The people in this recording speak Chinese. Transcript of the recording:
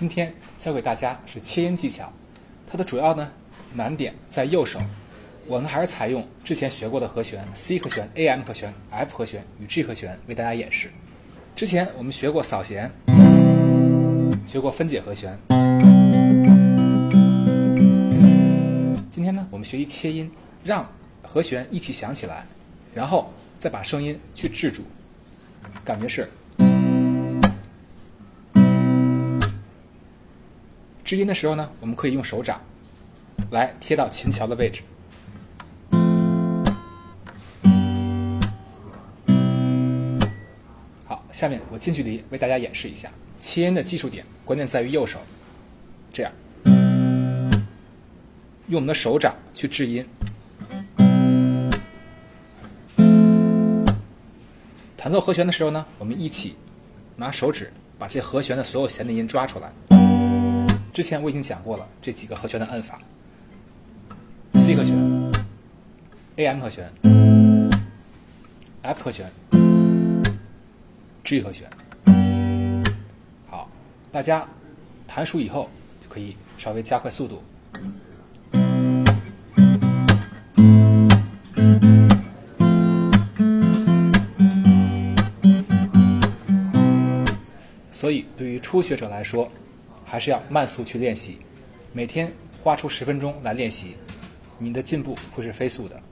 今天教给大家是切音技巧，它的主要呢难点在右手。我呢还是采用之前学过的和弦 C 和弦、A M 和弦、F 和弦与 G 和弦为大家演示。之前我们学过扫弦，学过分解和弦。今天呢，我们学习切音，让和弦一起响起来，然后再把声音去制住，感觉是。制音的时候呢，我们可以用手掌来贴到琴桥的位置。好，下面我近距离为大家演示一下切音的技术点，关键在于右手，这样用我们的手掌去制音。弹奏和弦的时候呢，我们一起拿手指把这和弦的所有弦的音抓出来。之前我已经讲过了这几个和弦的按法：C 和弦、A M 和弦、F 和弦、G 和弦。好，大家弹熟以后就可以稍微加快速度。所以，对于初学者来说，还是要慢速去练习，每天花出十分钟来练习，你的进步会是飞速的。